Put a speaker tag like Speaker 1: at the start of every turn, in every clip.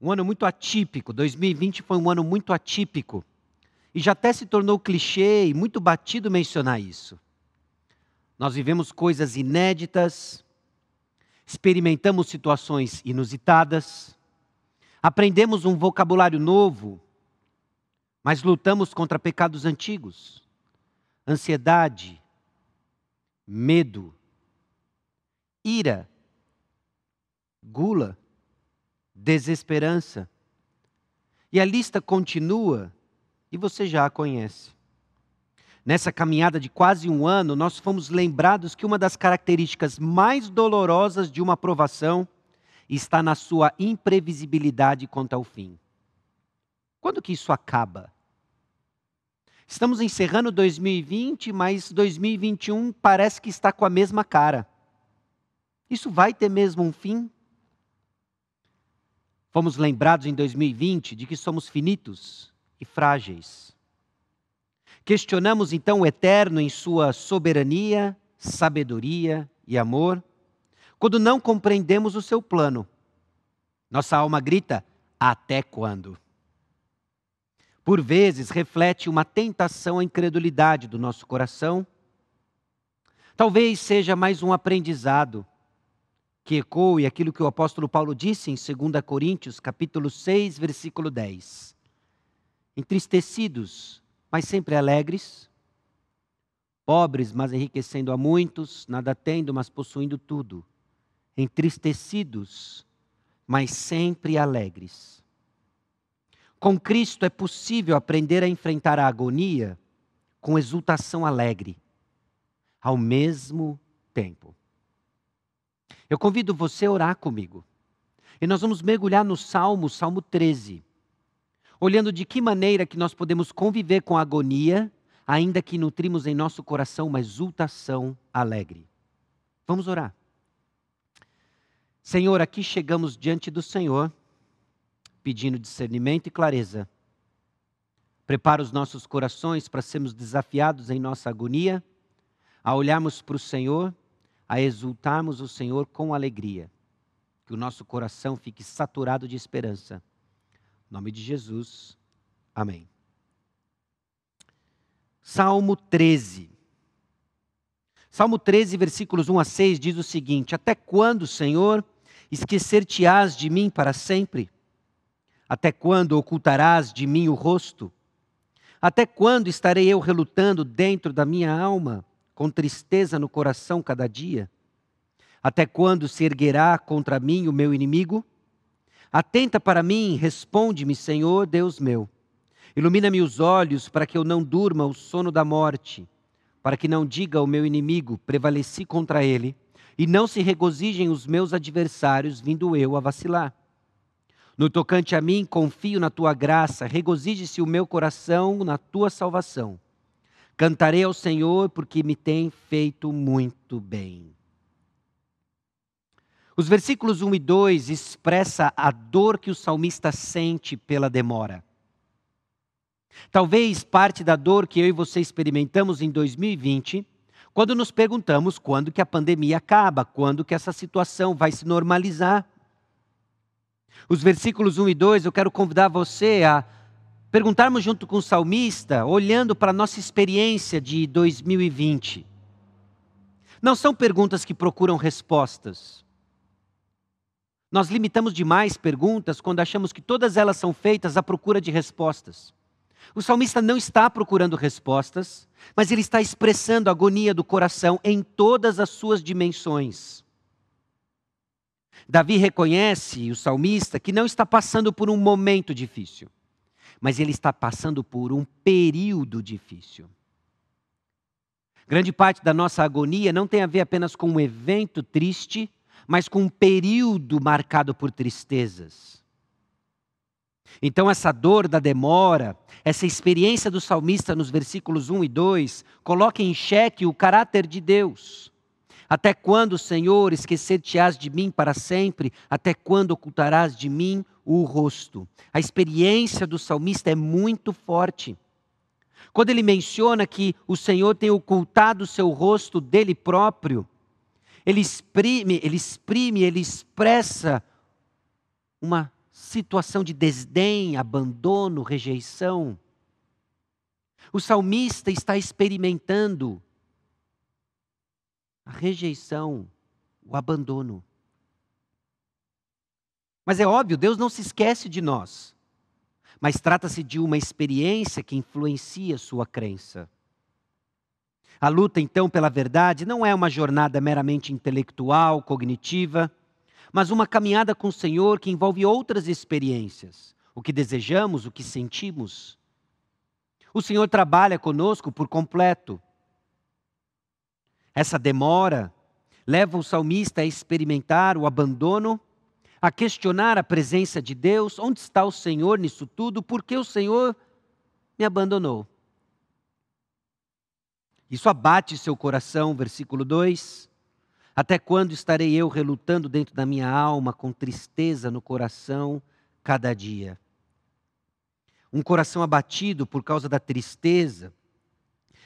Speaker 1: Um ano muito atípico. 2020 foi um ano muito atípico. E já até se tornou clichê e muito batido mencionar isso. Nós vivemos coisas inéditas, experimentamos situações inusitadas, aprendemos um vocabulário novo, mas lutamos contra pecados antigos, ansiedade, medo, ira, gula, desesperança. E a lista continua e você já a conhece. Nessa caminhada de quase um ano, nós fomos lembrados que uma das características mais dolorosas de uma aprovação está na sua imprevisibilidade quanto ao fim. Quando que isso acaba? Estamos encerrando 2020, mas 2021 parece que está com a mesma cara. Isso vai ter mesmo um fim? Fomos lembrados em 2020 de que somos finitos e frágeis. Questionamos então o eterno em sua soberania, sabedoria e amor, quando não compreendemos o seu plano. Nossa alma grita: até quando? Por vezes reflete uma tentação à incredulidade do nosso coração. Talvez seja mais um aprendizado que ecoe aquilo que o apóstolo Paulo disse em 2 Coríntios, capítulo 6, versículo 10. Entristecidos mas sempre alegres, pobres, mas enriquecendo a muitos, nada tendo, mas possuindo tudo, entristecidos, mas sempre alegres. Com Cristo é possível aprender a enfrentar a agonia com exultação alegre, ao mesmo tempo. Eu convido você a orar comigo. E nós vamos mergulhar no Salmo, Salmo 13 olhando de que maneira que nós podemos conviver com a agonia, ainda que nutrimos em nosso coração uma exultação alegre. Vamos orar. Senhor, aqui chegamos diante do Senhor, pedindo discernimento e clareza. Prepara os nossos corações para sermos desafiados em nossa agonia, a olharmos para o Senhor, a exultarmos o Senhor com alegria. Que o nosso coração fique saturado de esperança em nome de Jesus. Amém. Salmo 13. Salmo 13, versículos 1 a 6 diz o seguinte: Até quando, Senhor, esquecer-te-ás de mim para sempre? Até quando ocultarás de mim o rosto? Até quando estarei eu relutando dentro da minha alma, com tristeza no coração cada dia? Até quando se erguerá contra mim o meu inimigo? Atenta para mim, responde-me, Senhor Deus meu. Ilumina-me os olhos para que eu não durma o sono da morte, para que não diga ao meu inimigo, prevaleci contra ele, e não se regozijem os meus adversários, vindo eu a vacilar. No tocante a mim, confio na tua graça, regozije-se o meu coração na tua salvação. Cantarei ao Senhor porque me tem feito muito bem. Os versículos 1 e 2 expressa a dor que o salmista sente pela demora. Talvez parte da dor que eu e você experimentamos em 2020, quando nos perguntamos quando que a pandemia acaba, quando que essa situação vai se normalizar. Os versículos 1 e 2, eu quero convidar você a perguntarmos junto com o salmista, olhando para a nossa experiência de 2020. Não são perguntas que procuram respostas. Nós limitamos demais perguntas quando achamos que todas elas são feitas à procura de respostas. O salmista não está procurando respostas, mas ele está expressando a agonia do coração em todas as suas dimensões. Davi reconhece, o salmista, que não está passando por um momento difícil, mas ele está passando por um período difícil. Grande parte da nossa agonia não tem a ver apenas com um evento triste mas com um período marcado por tristezas. Então, essa dor da demora, essa experiência do salmista nos versículos 1 e 2, coloca em xeque o caráter de Deus. Até quando, Senhor, esquecer-te-ás de mim para sempre? Até quando ocultarás de mim o rosto? A experiência do salmista é muito forte. Quando ele menciona que o Senhor tem ocultado o seu rosto dele próprio, ele exprime, ele exprime, ele expressa uma situação de desdém, abandono, rejeição. O salmista está experimentando a rejeição, o abandono. Mas é óbvio, Deus não se esquece de nós. Mas trata-se de uma experiência que influencia sua crença. A luta, então, pela verdade não é uma jornada meramente intelectual, cognitiva, mas uma caminhada com o Senhor que envolve outras experiências, o que desejamos, o que sentimos. O Senhor trabalha conosco por completo. Essa demora leva o salmista a experimentar o abandono, a questionar a presença de Deus: onde está o Senhor nisso tudo? Por que o Senhor me abandonou? Isso abate seu coração, versículo 2. Até quando estarei eu relutando dentro da minha alma, com tristeza no coração, cada dia? Um coração abatido por causa da tristeza,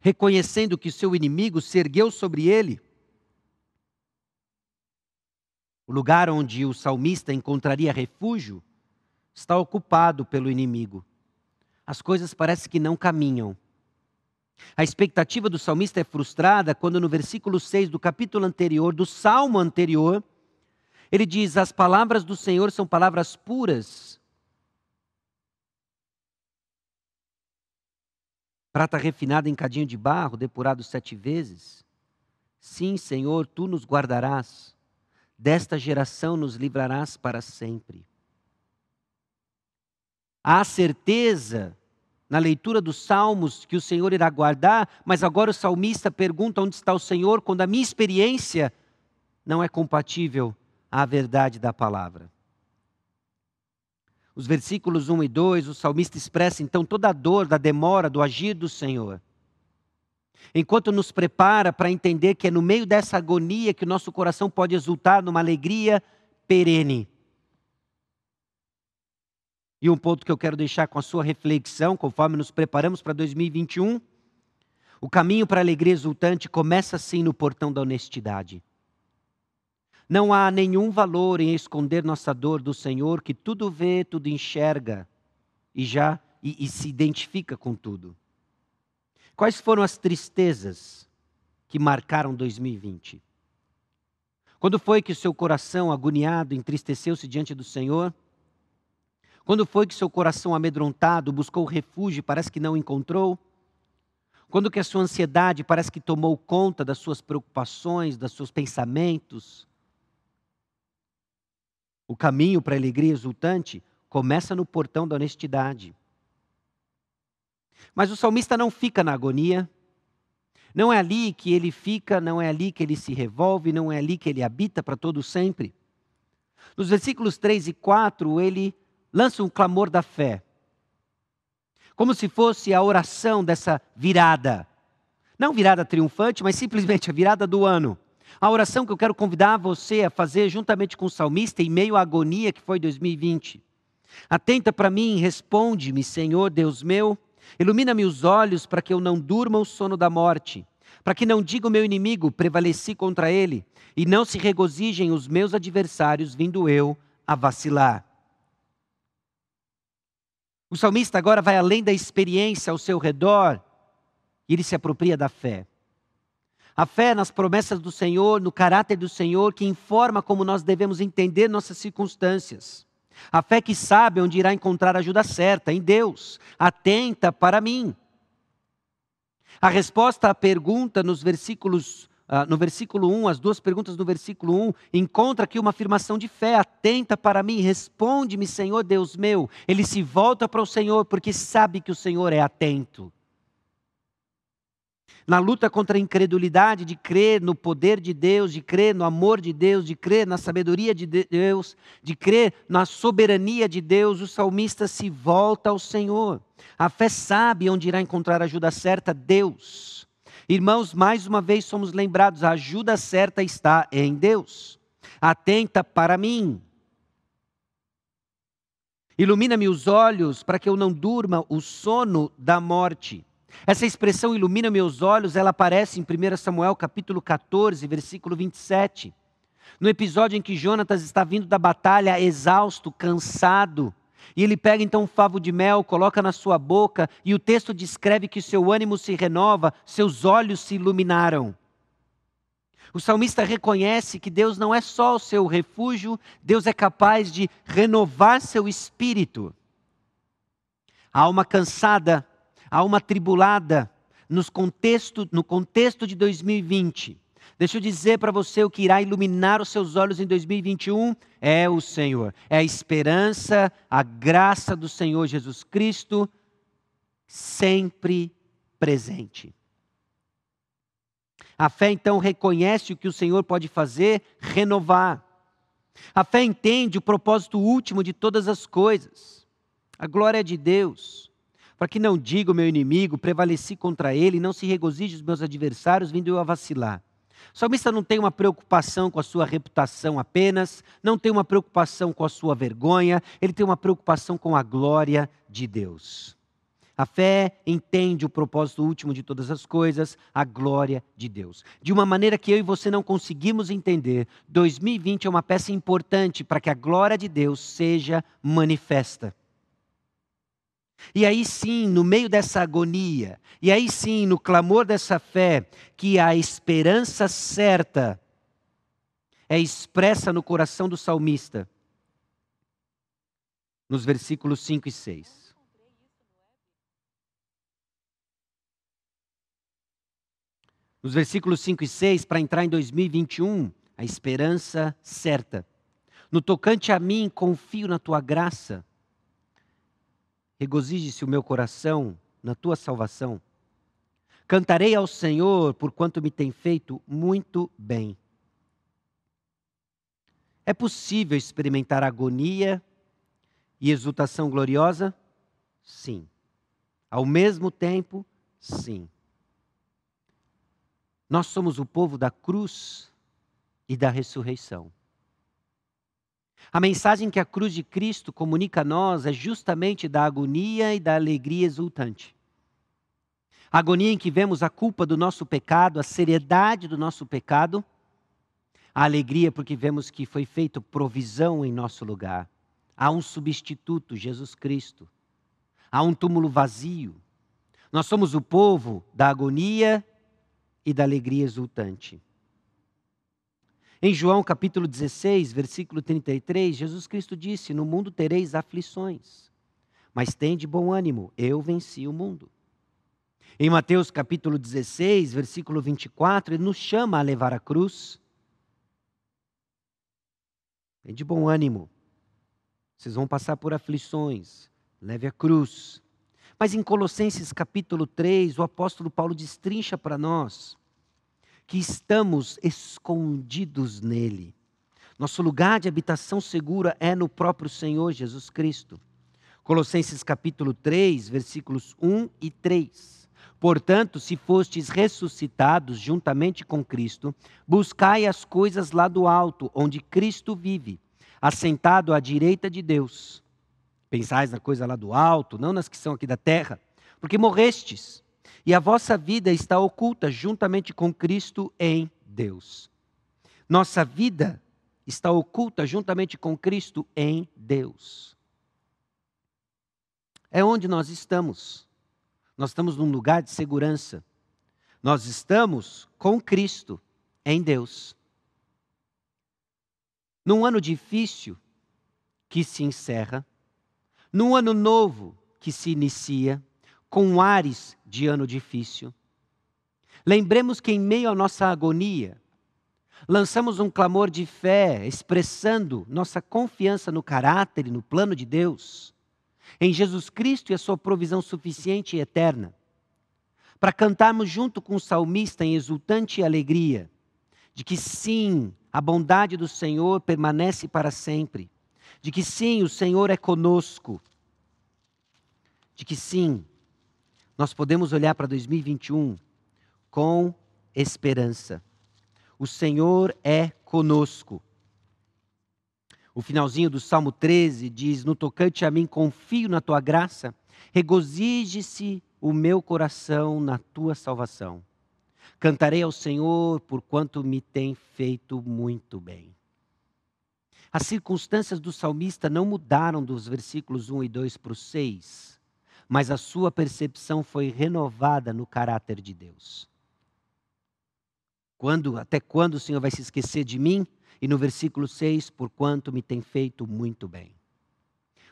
Speaker 1: reconhecendo que seu inimigo se ergueu sobre ele. O lugar onde o salmista encontraria refúgio está ocupado pelo inimigo. As coisas parecem que não caminham. A expectativa do salmista é frustrada quando, no versículo 6 do capítulo anterior, do salmo anterior, ele diz: As palavras do Senhor são palavras puras. Prata refinada em cadinho de barro, depurado sete vezes. Sim, Senhor, tu nos guardarás. Desta geração nos livrarás para sempre. Há certeza na leitura dos Salmos que o Senhor irá guardar, mas agora o salmista pergunta onde está o Senhor quando a minha experiência não é compatível à verdade da palavra. Os versículos 1 e 2, o salmista expressa então toda a dor da demora do agir do Senhor. Enquanto nos prepara para entender que é no meio dessa agonia que o nosso coração pode exultar numa alegria perene. E um ponto que eu quero deixar com a sua reflexão, conforme nos preparamos para 2021, o caminho para a alegria exultante começa assim no portão da honestidade. Não há nenhum valor em esconder nossa dor do Senhor, que tudo vê, tudo enxerga e já e, e se identifica com tudo. Quais foram as tristezas que marcaram 2020? Quando foi que o seu coração agoniado entristeceu-se diante do Senhor? Quando foi que seu coração amedrontado buscou refúgio e parece que não encontrou? Quando que a sua ansiedade parece que tomou conta das suas preocupações, dos seus pensamentos? O caminho para a alegria exultante começa no portão da honestidade. Mas o salmista não fica na agonia. Não é ali que ele fica, não é ali que ele se revolve, não é ali que ele habita para todo sempre. Nos versículos 3 e 4, ele lança um clamor da fé. Como se fosse a oração dessa virada. Não virada triunfante, mas simplesmente a virada do ano. A oração que eu quero convidar você a fazer juntamente com o salmista em meio à agonia que foi 2020. Atenta para mim, responde-me, Senhor Deus meu. Ilumina-me os olhos para que eu não durma o sono da morte, para que não diga o meu inimigo, prevaleci contra ele, e não se regozijem os meus adversários, vindo eu a vacilar. O salmista agora vai além da experiência ao seu redor e ele se apropria da fé. A fé nas promessas do Senhor, no caráter do Senhor, que informa como nós devemos entender nossas circunstâncias. A fé que sabe onde irá encontrar ajuda certa, em Deus, atenta para mim. A resposta à pergunta nos versículos Uh, no versículo 1, as duas perguntas do versículo 1, encontra aqui uma afirmação de fé, atenta para mim, responde-me, Senhor Deus meu. Ele se volta para o Senhor porque sabe que o Senhor é atento. Na luta contra a incredulidade de crer no poder de Deus, de crer no amor de Deus, de crer na sabedoria de Deus, de crer na soberania de Deus, o salmista se volta ao Senhor. A fé sabe onde irá encontrar a ajuda certa, Deus. Irmãos, mais uma vez somos lembrados: a ajuda certa está em Deus. Atenta para mim. Ilumina-me os olhos para que eu não durma o sono da morte. Essa expressão ilumina meus olhos, ela aparece em 1 Samuel capítulo 14, versículo 27. No episódio em que Jonatas está vindo da batalha exausto, cansado, e ele pega então um favo de mel, coloca na sua boca, e o texto descreve que seu ânimo se renova, seus olhos se iluminaram. O salmista reconhece que Deus não é só o seu refúgio, Deus é capaz de renovar seu espírito. A alma cansada, alma tribulada, nos contexto, no contexto de 2020. Deixa eu dizer para você o que irá iluminar os seus olhos em 2021 é o Senhor. É a esperança, a graça do Senhor Jesus Cristo sempre presente. A fé então reconhece o que o Senhor pode fazer, renovar. A fé entende o propósito último de todas as coisas. A glória de Deus para que não diga o meu inimigo, prevaleci contra ele, não se regozije os meus adversários, vindo eu a vacilar. O salmista não tem uma preocupação com a sua reputação apenas, não tem uma preocupação com a sua vergonha, ele tem uma preocupação com a glória de Deus. A fé entende o propósito último de todas as coisas, a glória de Deus. De uma maneira que eu e você não conseguimos entender, 2020 é uma peça importante para que a glória de Deus seja manifesta. E aí sim, no meio dessa agonia, e aí sim, no clamor dessa fé, que a esperança certa é expressa no coração do salmista, nos versículos 5 e 6. Nos versículos 5 e 6, para entrar em 2021, a esperança certa. No tocante a mim, confio na tua graça regozije-se o meu coração na tua salvação. Cantarei ao Senhor por quanto me tem feito muito bem. É possível experimentar agonia e exultação gloriosa? Sim. Ao mesmo tempo, sim. Nós somos o povo da cruz e da ressurreição. A mensagem que a cruz de Cristo comunica a nós é justamente da agonia e da alegria exultante. A agonia em que vemos a culpa do nosso pecado, a seriedade do nosso pecado, a alegria porque vemos que foi feita provisão em nosso lugar. Há um substituto, Jesus Cristo. Há um túmulo vazio. Nós somos o povo da agonia e da alegria exultante. Em João capítulo 16, versículo 33, Jesus Cristo disse: No mundo tereis aflições, mas tende bom ânimo, eu venci o mundo. Em Mateus capítulo 16, versículo 24, ele nos chama a levar a cruz. Tende bom ânimo, vocês vão passar por aflições, leve a cruz. Mas em Colossenses capítulo 3, o apóstolo Paulo destrincha para nós que estamos escondidos nele. Nosso lugar de habitação segura é no próprio Senhor Jesus Cristo. Colossenses capítulo 3, versículos 1 e 3. Portanto, se fostes ressuscitados juntamente com Cristo, buscai as coisas lá do alto, onde Cristo vive, assentado à direita de Deus. Pensais na coisa lá do alto, não nas que são aqui da terra, porque morrestes e a vossa vida está oculta juntamente com Cristo em Deus. Nossa vida está oculta juntamente com Cristo em Deus. É onde nós estamos. Nós estamos num lugar de segurança. Nós estamos com Cristo em Deus. Num ano difícil que se encerra, num ano novo que se inicia, com ares de ano difícil. Lembremos que, em meio à nossa agonia, lançamos um clamor de fé, expressando nossa confiança no caráter e no plano de Deus, em Jesus Cristo e a sua provisão suficiente e eterna, para cantarmos junto com o salmista em exultante alegria, de que sim, a bondade do Senhor permanece para sempre, de que sim, o Senhor é conosco, de que sim, nós podemos olhar para 2021 com esperança. O Senhor é conosco. O finalzinho do Salmo 13 diz: No tocante a mim, confio na tua graça, regozije-se o meu coração na tua salvação. Cantarei ao Senhor por quanto me tem feito muito bem. As circunstâncias do salmista não mudaram dos versículos 1 e 2 para o 6, mas a sua percepção foi renovada no caráter de Deus. Quando, até quando o Senhor vai se esquecer de mim? E no versículo 6, por quanto me tem feito muito bem.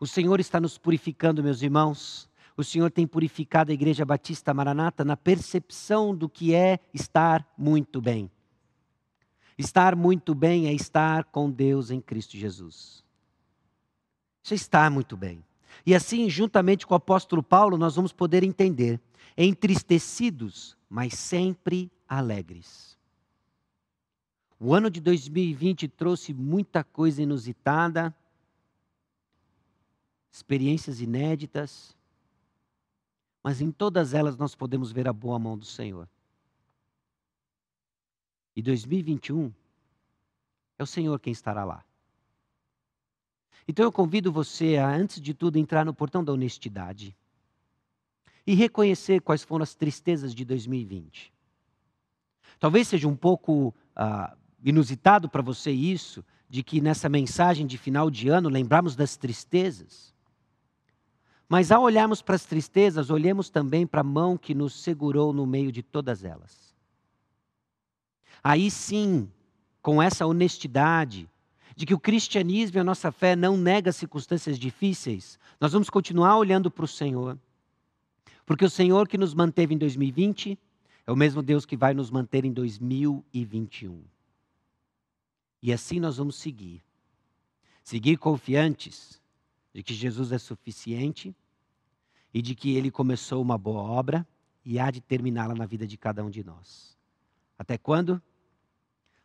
Speaker 1: O Senhor está nos purificando, meus irmãos. O Senhor tem purificado a Igreja Batista Maranata na percepção do que é estar muito bem. Estar muito bem é estar com Deus em Cristo Jesus. Isso é estar muito bem. E assim, juntamente com o apóstolo Paulo, nós vamos poder entender: entristecidos, mas sempre alegres. O ano de 2020 trouxe muita coisa inusitada, experiências inéditas, mas em todas elas nós podemos ver a boa mão do Senhor. E 2021 é o Senhor quem estará lá. Então eu convido você a, antes de tudo, entrar no portão da honestidade e reconhecer quais foram as tristezas de 2020. Talvez seja um pouco ah, inusitado para você isso, de que nessa mensagem de final de ano lembrarmos das tristezas. Mas ao olharmos para as tristezas, olhemos também para a mão que nos segurou no meio de todas elas. Aí sim, com essa honestidade, de que o cristianismo e a nossa fé não nega circunstâncias difíceis, nós vamos continuar olhando para o Senhor. Porque o Senhor que nos manteve em 2020 é o mesmo Deus que vai nos manter em 2021. E assim nós vamos seguir. Seguir confiantes de que Jesus é suficiente e de que ele começou uma boa obra e há de terminá-la na vida de cada um de nós. Até quando?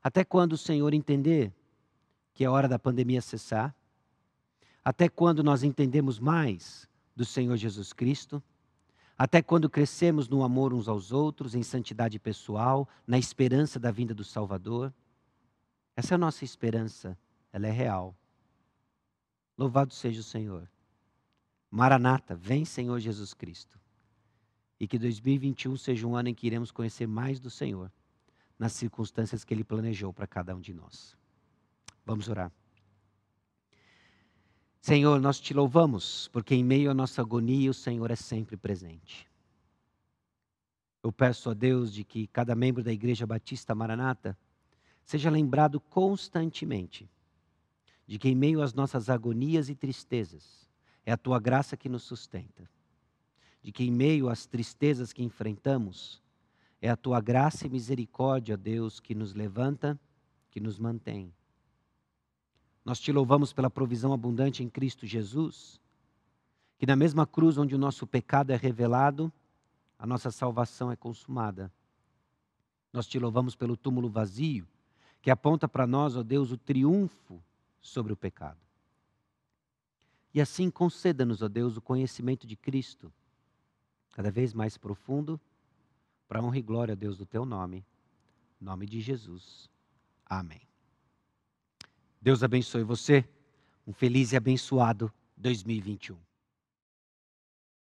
Speaker 1: Até quando o Senhor entender que é hora da pandemia cessar? Até quando nós entendemos mais do Senhor Jesus Cristo? Até quando crescemos no amor uns aos outros, em santidade pessoal, na esperança da vinda do Salvador? Essa é a nossa esperança, ela é real. Louvado seja o Senhor. Maranata, vem Senhor Jesus Cristo. E que 2021 seja um ano em que iremos conhecer mais do Senhor nas circunstâncias que Ele planejou para cada um de nós. Vamos orar. Senhor, nós te louvamos, porque em meio à nossa agonia o Senhor é sempre presente. Eu peço a Deus de que cada membro da Igreja Batista Maranata seja lembrado constantemente de que em meio às nossas agonias e tristezas é a tua graça que nos sustenta. De que em meio às tristezas que enfrentamos é a tua graça e misericórdia, Deus, que nos levanta, que nos mantém. Nós te louvamos pela provisão abundante em Cristo Jesus, que na mesma cruz onde o nosso pecado é revelado, a nossa salvação é consumada. Nós te louvamos pelo túmulo vazio, que aponta para nós, ó Deus, o triunfo sobre o pecado. E assim conceda-nos, ó Deus, o conhecimento de Cristo, cada vez mais profundo para honra e glória, Deus, do teu nome. Nome de Jesus. Amém. Deus abençoe você. Um feliz e abençoado 2021.